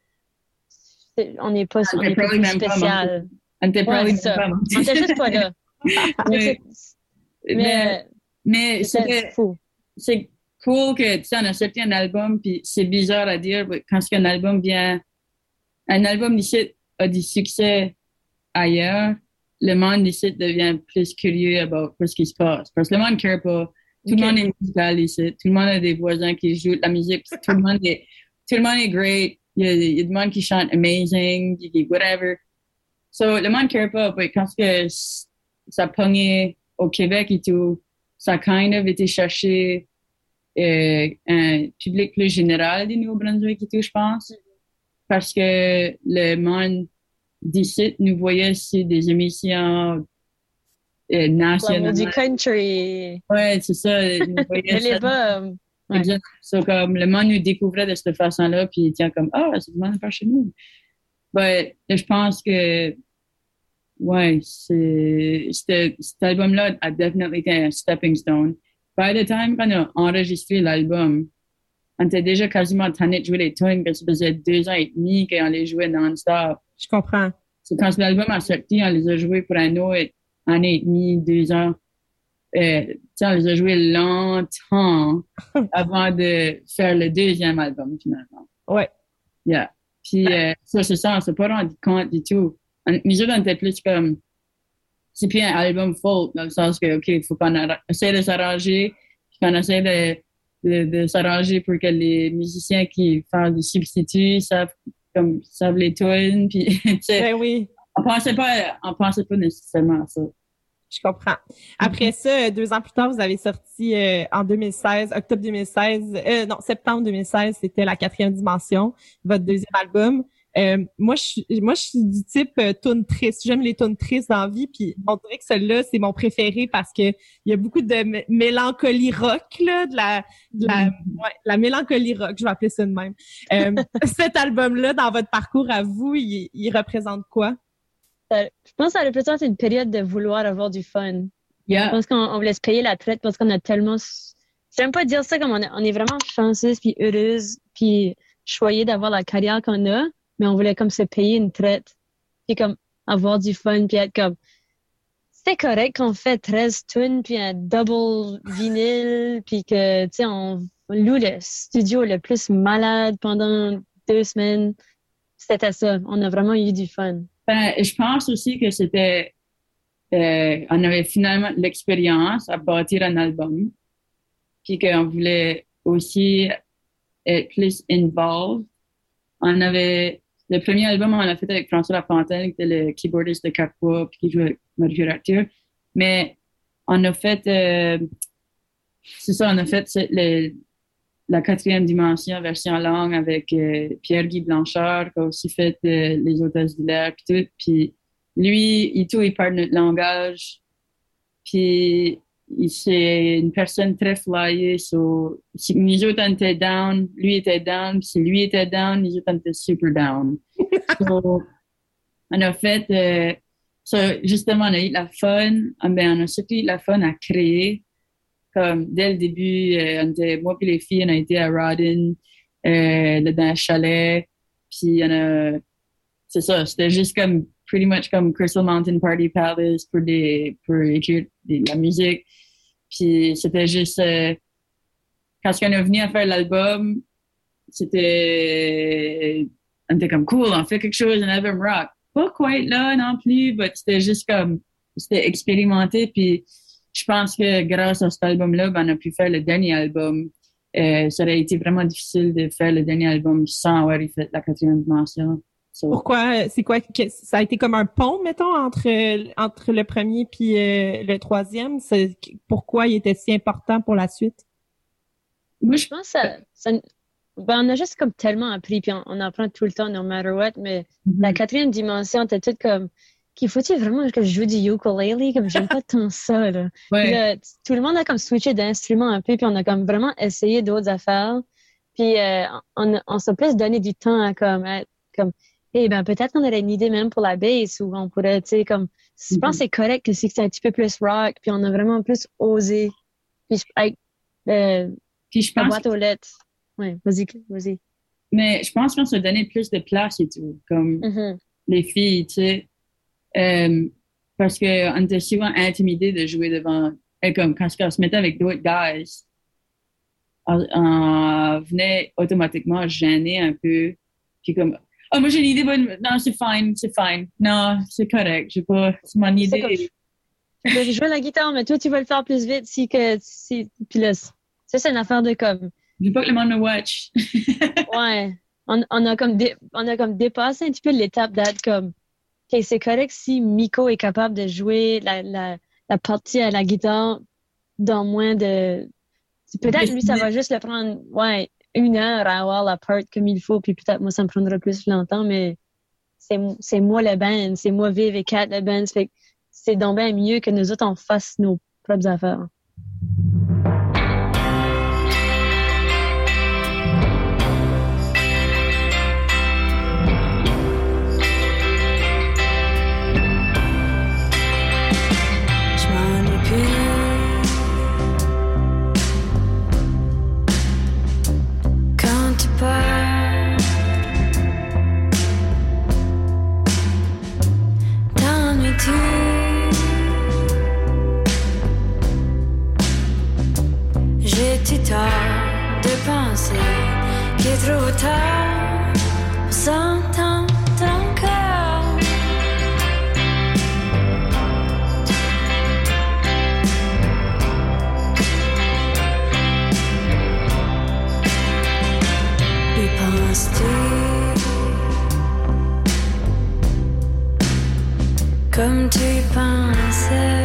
c'est- on n'est pas, on était pas spécial. On était Ouais, probably c'est ça. même pas juste pas là. Mais- Mais, c'était fou. c'est cool que tu sais on a sorti un album puis c'est bizarre à dire mais quand un album vient un album ici a du succès ailleurs le monde ici devient plus curieux about ce qui se passe parce que le monde ne care pas. Tout le monde est musical ici tout le monde a des voisins qui jouent de la musique tout le monde est tout le monde est great il y a, il y a du monde qui chante amazing qui- whatever. So le monde ne care pas mais quand que ça pognait au Québec et tout ça a kind of été chercher euh, un public plus général du Nouveau-Brunswick je pense. Parce que le monde d'ici nous voyait sur des émissions euh, nationales. du country. Ouais, c'est ça. Nous voyait ça. euh, ouais. So, comme, le monde nous découvrait de cette façon-là, puis il tient comme, ah, c'est du monde par chez nous. Mais je pense que, ouais, cet album-là a definitely été un stepping stone. By the time qu'on a enregistré l'album, on était déjà quasiment tanné de jouer les tunes, parce que ça faisait deux ans et demi qu'on les jouait non-stop. Je comprends. C'est quand l'album a sorti, on les a joués pour un autre année et demie, deux ans. Euh, tu sais, on les a joués longtemps avant de faire le deuxième album, finalement. Ouais. Yeah. Puis, euh, ça, c'est ça, on s'est pas rendu compte du tout. On- Nous autres, on était plus comme, c'est plus un album folk, dans le sens que, OK, il faut qu'on essaie de s'arranger, puis qu'on essaie de, de, de s'arranger pour que les musiciens qui font du substitut savent, comme, savent les tunes, puis, tu sais. Ben oui. On pensait pas, on pensait pas nécessairement à ça. Je comprends. Après ça, euh, deux ans plus tard, vous avez sorti euh, en 2016, octobre 2016, euh, non, septembre 2016, c'était la quatrième dimension, votre deuxième album. Euh, moi, je suis, moi, je suis du type euh, tune triste. J'aime les tunes tristes dans la vie, puis on dirait que celle-là, c'est mon préféré parce que il y a beaucoup de mélancolie rock, là, de la, de la, ouais, la mélancolie rock, je vais appeler ça de même. Euh, cet album-là, dans votre parcours à vous, il, il représente quoi? Ça- je pense que ça représente une période de vouloir avoir du fun. Yeah. Je pense qu'on on voulait se payer la traite parce qu'on a tellement. J'aime pas dire ça comme on, est- on est vraiment chanceuse puis heureuse puis choyée d'avoir la carrière qu'on a, mais on voulait comme se payer une traite puis comme avoir du fun puis être comme. C'est correct qu'on fait 13 tunes puis un double vinyle puis que, tu sais, on loue le studio le plus malade pendant deux semaines. C'était ça. On a vraiment eu du fun. Ben, je pense aussi que c'était, euh, on avait finalement l'expérience à bâtir un album, puis qu'on voulait aussi être plus involved. On avait, le premier album, on l'a fait avec François Lafontaine, qui était le keyboardiste de Capua, puis qui jouait avec Marie Arthur. Mais on a fait, euh, c'est ça, on a fait la quatrième dimension version longue avec euh, Pierre-Guy Blanchard, qui a aussi fait euh, Les Hôtesses de l'air, puis tout. Puis lui, il, tout, il parle notre langage. Puis c'est une personne très flyée. So, si nous autres, on était down, lui était down. Si lui était down, nous autres, on était super down. So, on a fait, euh, so, justement, on a eu la fun. Ah, ben, on a surtout eu la fun à créer. Comme dès le début, euh, on était, moi et les filles, on a été à Rodden, euh, dans un chalet. Puis on a, c'est ça, c'était juste comme, pretty much comme Crystal Mountain Party Palace pour des, pour écrire de la musique. Puis c'était juste, euh, quand on est venu à faire l'album, c'était, on était comme cool, on fait quelque chose, un album rock. Pas quite là non plus, mais c'était juste comme, c'était expérimenté. Puis je pense que grâce à cet album-là, ben, on a pu faire le dernier album. Euh, ça aurait été vraiment difficile de faire le dernier album sans avoir fait la quatrième dimension. So, Pourquoi? C'est quoi? que- ça a été comme un pont, mettons, entre, entre le premier puis euh, le troisième? C'est- Pourquoi il était si important pour la suite? Moi, je pense que ça, ça- ben, on a juste comme tellement appris, puis on, on apprend tout le temps, no matter what, mais la quatrième dimension, t'es tout comme, qu'il faut-il vraiment que je joue du ukulele? Comme, j'aime pas tant ça, là. Ouais. Tout le monde a comme switché d'instrument un peu, puis on a comme vraiment essayé d'autres affaires. Puis euh, on, on s'est plus donné du temps à comme, eh ben, peut-être qu'on aurait une idée même pour la bass, ou on pourrait, tu sais, comme, je pense que c'est correct que c'est un petit peu plus rock, puis on a vraiment plus osé. Puis, je- avec, euh, Puis je la pense boîte aux lettres. Ouais, vas-y, vas-y. Mais je pense qu'on se donnait plus de place et tout, comme Mhm. les filles, tu sais. Euh, parce qu'on était souvent intimidés de jouer devant, et comme quand on se mettait avec d'autres guys, on, on venait automatiquement gêner un peu. Puis comme, oh, moi j'ai une idée bonne, non, c'est fine, c'est fine. Non, c'est correct, j'ai pas, c'est mon comme- idée. Je vais jouer la guitare, mais toi, tu vas le faire plus vite si que, si, puis là, ça, c'est une affaire de comme, Je veux pas que le monde me watch. ouais, on, on a comme, dé- on a comme dépassé un petit peu l'étape d'être comme, ok, c'est correct si Miko est capable de jouer la, la, la partie à la guitare dans moins de, peut-être lui, ça va juste le prendre, ouais, une heure à avoir la part comme il faut, puis peut-être moi, ça me prendra plus longtemps, mais c'est, moi le band, c'est moi Viv et Kat le band, c'est donc bien mieux que nous autres, on fasse nos propres affaires. tard de penser qu'il est trop tard. On s'entend encore. Et penses-tu? Comme tu pensais?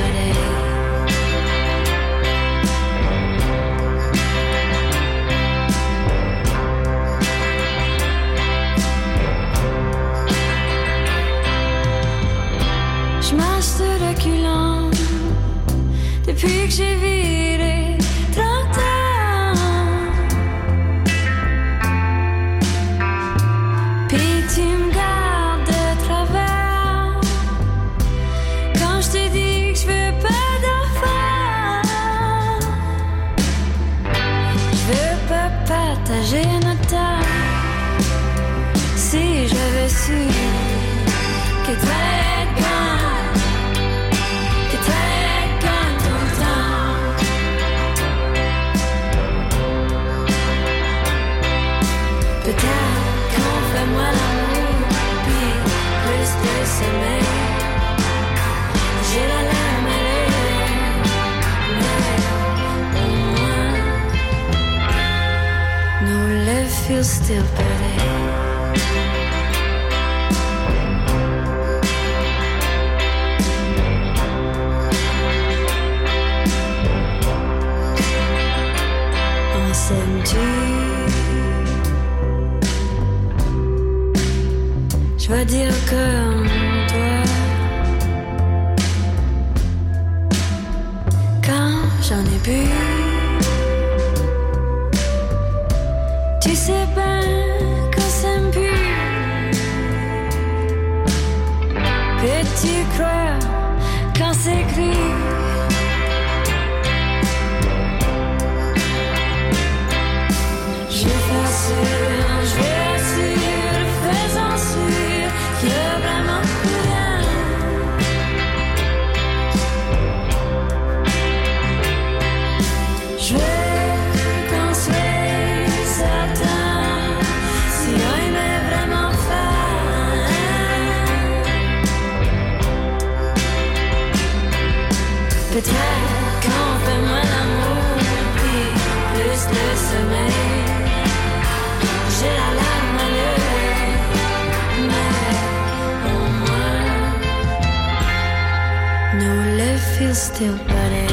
j'en ai bu. Tu sais bien que ça me pue. Peux-tu croire quand c'est gris? still running.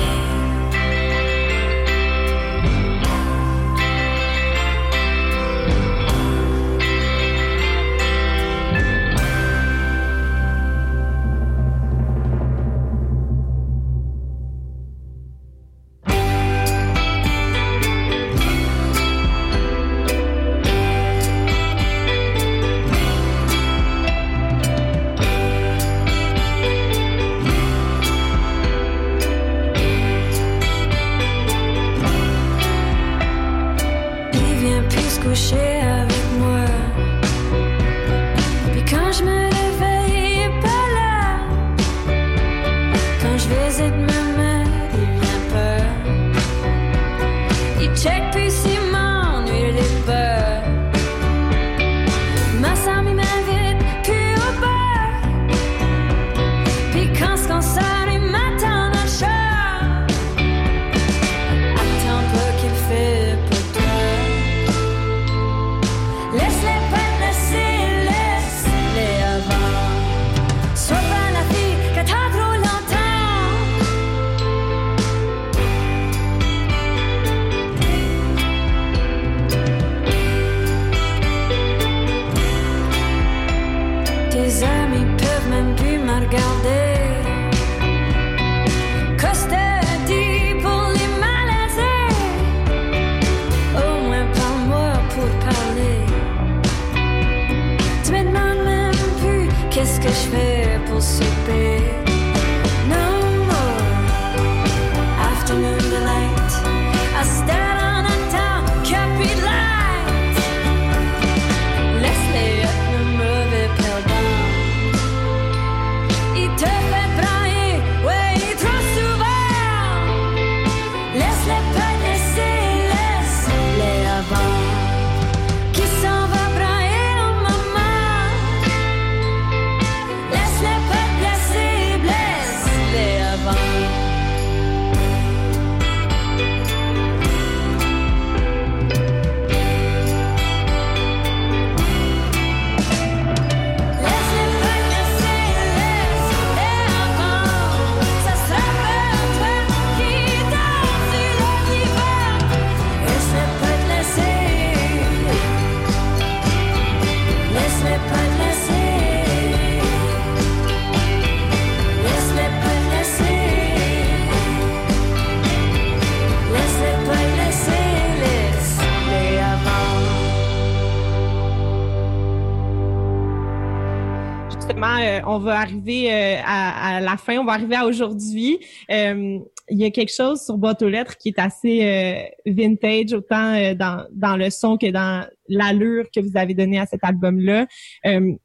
Euh, on va arriver euh, à, la fin, on va arriver à aujourd'hui. Euh, Il y a quelque chose sur boîte aux lettres qui est assez vintage, autant dans, le son que dans l'allure que vous avez donnée à cet album-là. Il,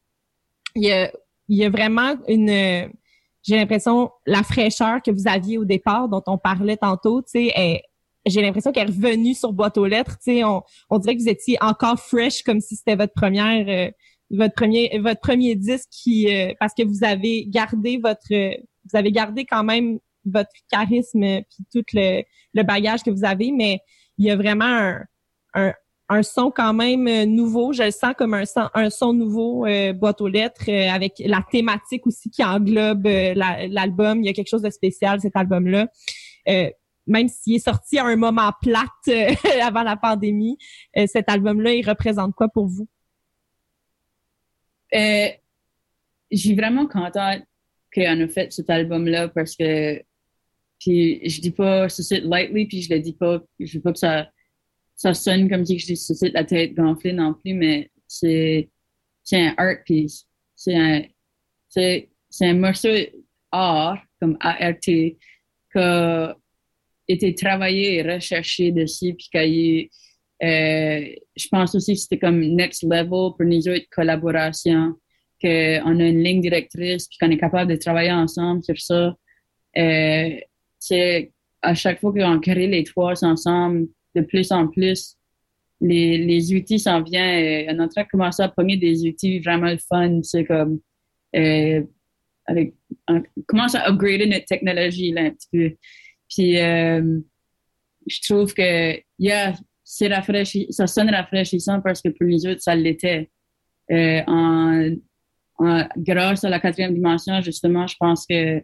y a, vraiment une... J'ai l'impression, la fraîcheur que vous aviez au départ, dont on parlait tantôt, tu sais, j'ai l'impression qu'elle est revenue sur boîte aux lettres. On, on dirait que vous étiez encore fresh, comme si c'était votre première, votre premier, votre premier disque qui, euh, parce que vous avez gardé votre, euh, vous avez gardé quand même votre charisme puis tout le, le bagage que vous avez, mais il y a vraiment un, un, un son quand même euh, nouveau. Je le sens comme un son, un son nouveau, euh, boîte aux lettres, euh, avec la thématique aussi qui englobe la- l'album. Il y a quelque chose de spécial cet album-là. Euh, même s'il est sorti à un moment plate avant la pandémie, cet album-là, il représente quoi pour vous? Euh, je suis vraiment contente qu'on a fait cet album-là parce que, puis je dis pas suscite lightly, puis je le dis pas, je veux pas que ça, ça sonne comme si je dis suscite la tête gonflée non plus, mais c'est, un art piece. C'est un, un morceau art, comme ART, qui a été travaillé et recherché dessus, puis qu'il y a eu, je pense aussi que c'était comme next level pour nous autres collaboration, qu'on a une ligne directrice, puis qu'on est capable de travailler ensemble sur ça. Euh, c'est à chaque fois qu'on crée les trois ensemble, de plus en plus, les, les outils s'en viennent. Euh, on est en train de commencer à pogner des outils vraiment fun. C'est comme euh, on commence à upgrader notre technologie là, un petit peu. Puis euh, je trouve que yeah, c'est ça sonne rafraîchissant parce que pour les autres, ça l'était. Euh, en, en- grâce à la quatrième dimension, justement, je pense que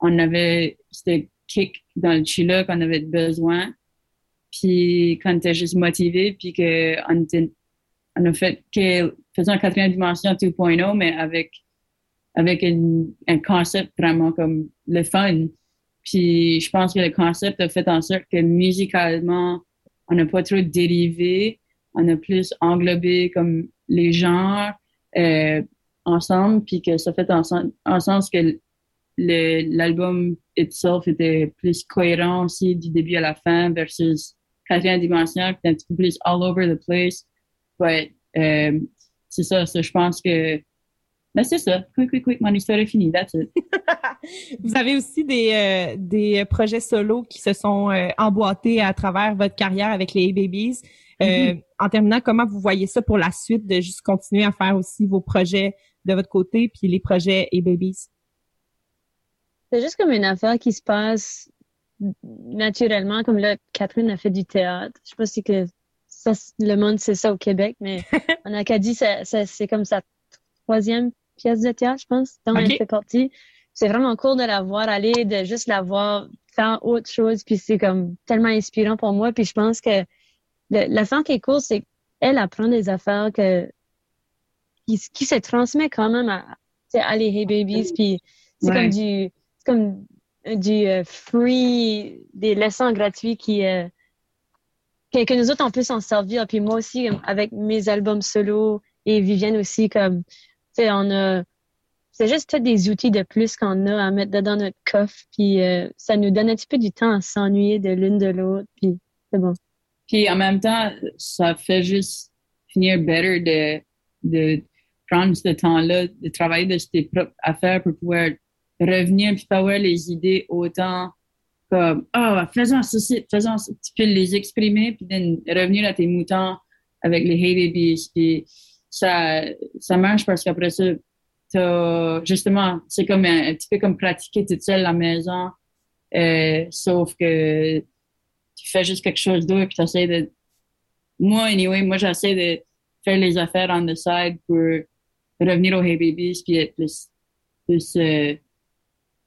on avait c'était kick dans le chilla qu'on avait besoin. Puis quand était juste motivé, puis que on, a fait que faisant la quatrième dimension 2.0, mais avec avec un concept vraiment comme le fun. Puis je pense que le concept a fait en sorte que musicalement, on n'a pas trop dérivé, on a plus englobé comme les genres euh, ensemble, puis que ça fait en, en sens que l'album itself était plus cohérent aussi du début à la fin versus quatrième dimension qui était un petit peu plus all over the place. But, euh, c'est ça, ça, je pense que ben c'est ça. Quick, quick, quick, mon histoire est finie. That's it. Vous avez aussi des, euh, des projets solo qui se sont euh, emboîtés à travers votre carrière avec les A-Babies. Euh, Mhm. En terminant, comment vous voyez ça pour la suite de juste continuer à faire aussi vos projets de votre côté puis les projets A-Babies? C'est juste comme une affaire qui se passe naturellement, comme là, Catherine a fait du théâtre. Je sais pas si que ça, le monde sait ça au Québec, mais en Acadie, ça, ça- c'est comme sa troisième pièce de théâtre, je pense, dont elle fait partie. C'est vraiment cool de la voir aller, de juste la voir faire autre chose, puis c'est comme tellement inspirant pour moi, puis je pense que l'affaire qui est cool, c'est qu'elle apprend des affaires que qui, qui se transmet quand même à, à les Hey Babies, puis c'est Ouais. comme du comme du euh, free, des leçons gratuites qui euh, que, que nous autres on peut s'en servir. Puis moi aussi, avec mes albums solo et Vivienne aussi, comme on a c'est juste des outils de plus qu'on a à mettre dans notre coffre, puis euh, ça nous donne un petit peu du temps à s'ennuyer de l'une de l'autre, puis c'est bon. Puis en même temps, ça fait juste finir better de, de prendre ce temps-là, de travailler de tes propres affaires pour pouvoir revenir puis pas avoir les idées autant comme ah faisons ceci, faisons ça. Tu peux les exprimer puis revenir à tes moutons avec les Hey Babies ça ça marche parce qu'après ça t'as justement c'est comme un, un petit peu comme pratiquer toute seule à la maison euh, sauf que tu fais juste quelque chose d'autre puis tu essaies de moi anyway moi j'essaie de faire les affaires on the side pour revenir aux Hey Babies puis être plus plus euh,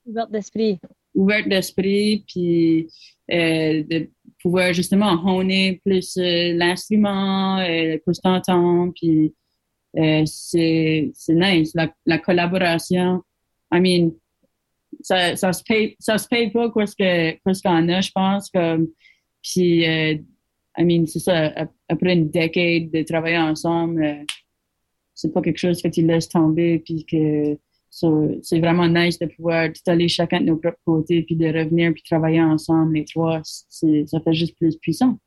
Ouverte d'esprit. ouverte d'esprit, puis euh, de pouvoir justement honner plus l'instrument, plus t'entendre, puis euh, c'est nice. La, la collaboration, I mean, ça, ça se paye, ça se paye pas quoi ce qu'on a, je pense, comme puis euh, I mean, c'est ça, ap- après une décade de travailler ensemble, euh, c'est pas quelque chose que tu laisses tomber, puis que c'est vraiment nice de pouvoir tout aller chacun de nos propres côtés, puis de revenir, puis travailler ensemble, les trois. Ça fait juste plus puissant.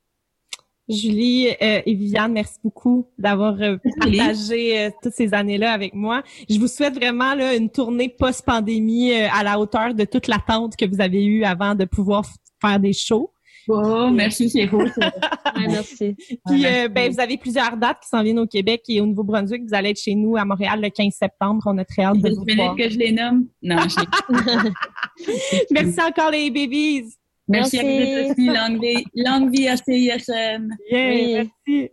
Julie euh, et Viviane, merci beaucoup d'avoir euh, partagé euh, toutes ces années-là avec moi. Je vous souhaite vraiment là, une tournée post-pandémie euh, à la hauteur de toute l'attente que vous avez eue avant de pouvoir faire des shows. Oh, merci, c'est beau. ça. Ouais, merci. Puis, euh, ben, vous avez plusieurs dates qui s'en viennent au Québec et au Nouveau-Brunswick. Vous allez être chez nous à Montréal le 15 septembre. On a très hâte de Vous vous voulez voir. que je les nomme? Non, je Merci encore les babies. Merci, à vous aussi. Longue vie, longue vie à CISM. Yeah, merci.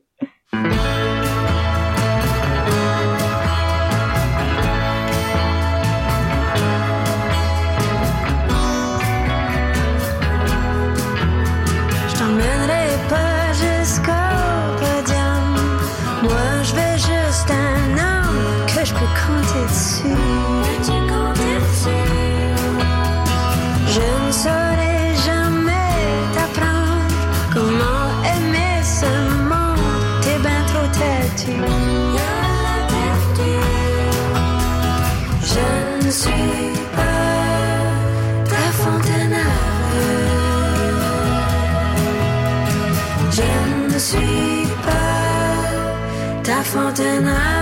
Fontaine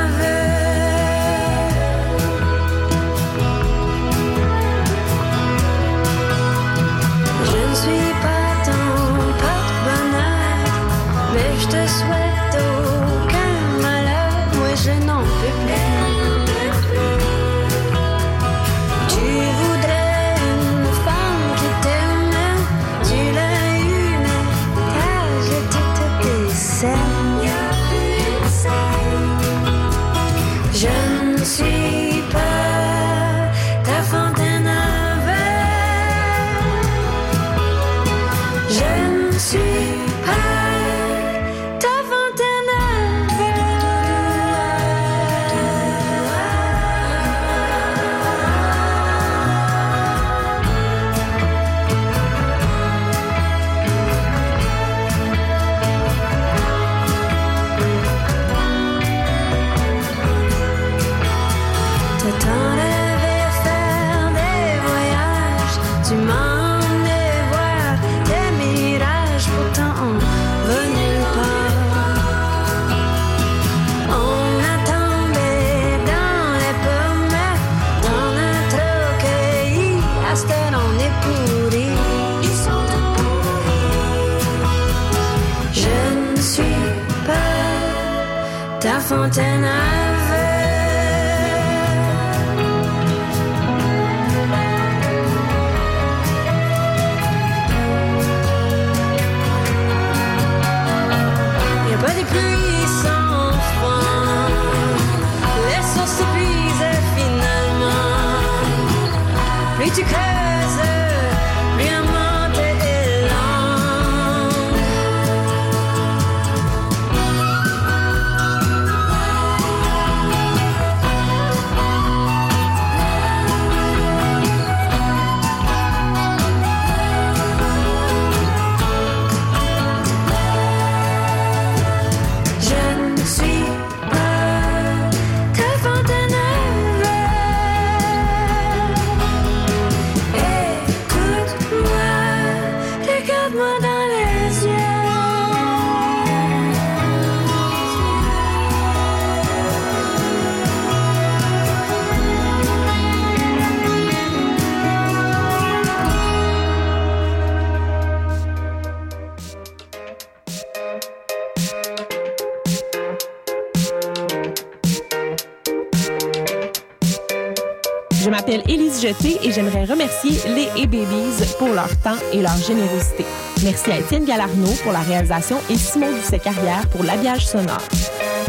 et j'aimerais remercier les A-Babies pour leur temps et leur générosité. Merci à Étienne Galarno pour la réalisation et Simon Doucet-Carrière pour l'habillage sonore.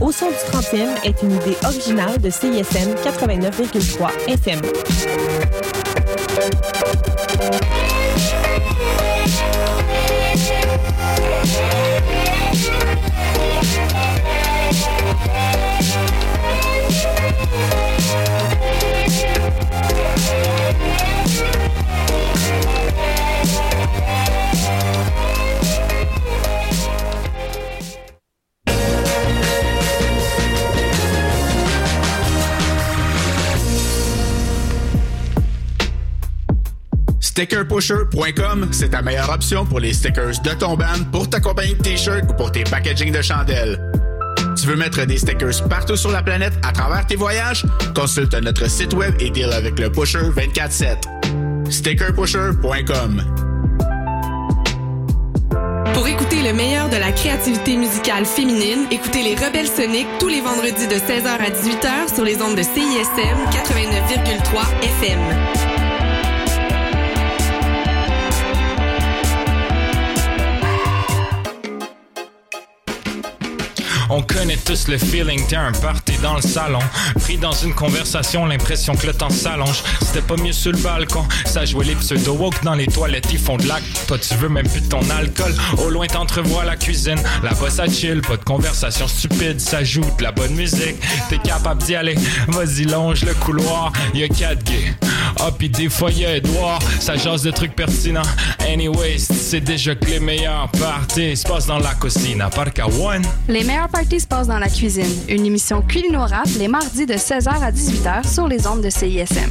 Au son du 30e est une idée originale de CISM 89,3 FM. StickerPusher.com, c'est ta meilleure option pour les stickers de ton band, pour ta compagnie de t-shirts ou pour tes packaging de chandelles. Tu veux mettre des stickers partout sur la planète à travers tes voyages? Consulte notre site web et deal avec le Pusher 24-7. StickerPusher.com Pour écouter le meilleur de la créativité musicale féminine, écoutez les Rebelles Soniques tous les vendredis de 16h à 18h sur les ondes de CISM 89,3 FM. On connaît tous le feeling, t'es un party dans le salon. Pris dans une conversation, l'impression que le temps s'allonge. C'était pas mieux sur le balcon, ça jouait les pseudo-woke dans les toilettes, ils font de l'acte. Toi, tu veux même plus ton alcool. Au loin, t'entrevois la cuisine. Là-bas, ça chill, pas de conversation stupide, ça joue la bonne musique. T'es capable d'y aller, vas-y, longe le couloir. Y'a quatre gays. Ah, pis des y'a Edouard, ça jase de trucs pertinents. Anyways, c'est déjà que les meilleurs parties se passent dans la cuisine. À part qu'à One. Les meilleurs parties se passent dans la cuisine. Une émission culinorate les mardis de 16h à 18h sur les ondes de CISM.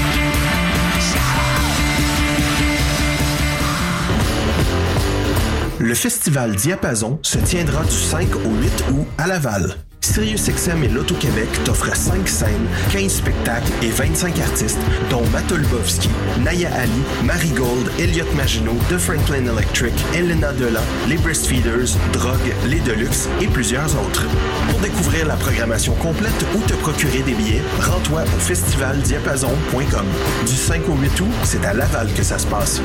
Le festival Diapason se tiendra du 5 au 8 août à Laval. SiriusXM et l'Auto-Québec t'offrent 5 scènes, 15 spectacles et 25 artistes, dont Matt Lubowski, Naya Ali, Marigold, Elliot Maginot, The Franklin Electric, Elena Delan, les Breastfeeders, Drogue, les Deluxe et plusieurs autres. Pour découvrir la programmation complète ou te procurer des billets, rends-toi au festivaldiapason.com. Du 5 au 8 août, c'est à Laval que ça se passe.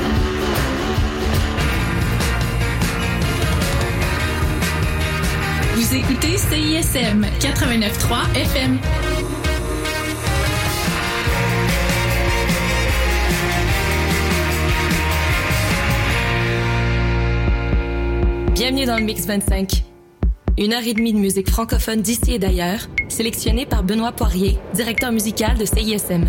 Vous écoutez CISM 89.3 FM. Bienvenue dans le Mix 25. Une heure et demie de musique francophone d'ici et d'ailleurs, sélectionnée par Benoît Poirier, directeur musical de CISM.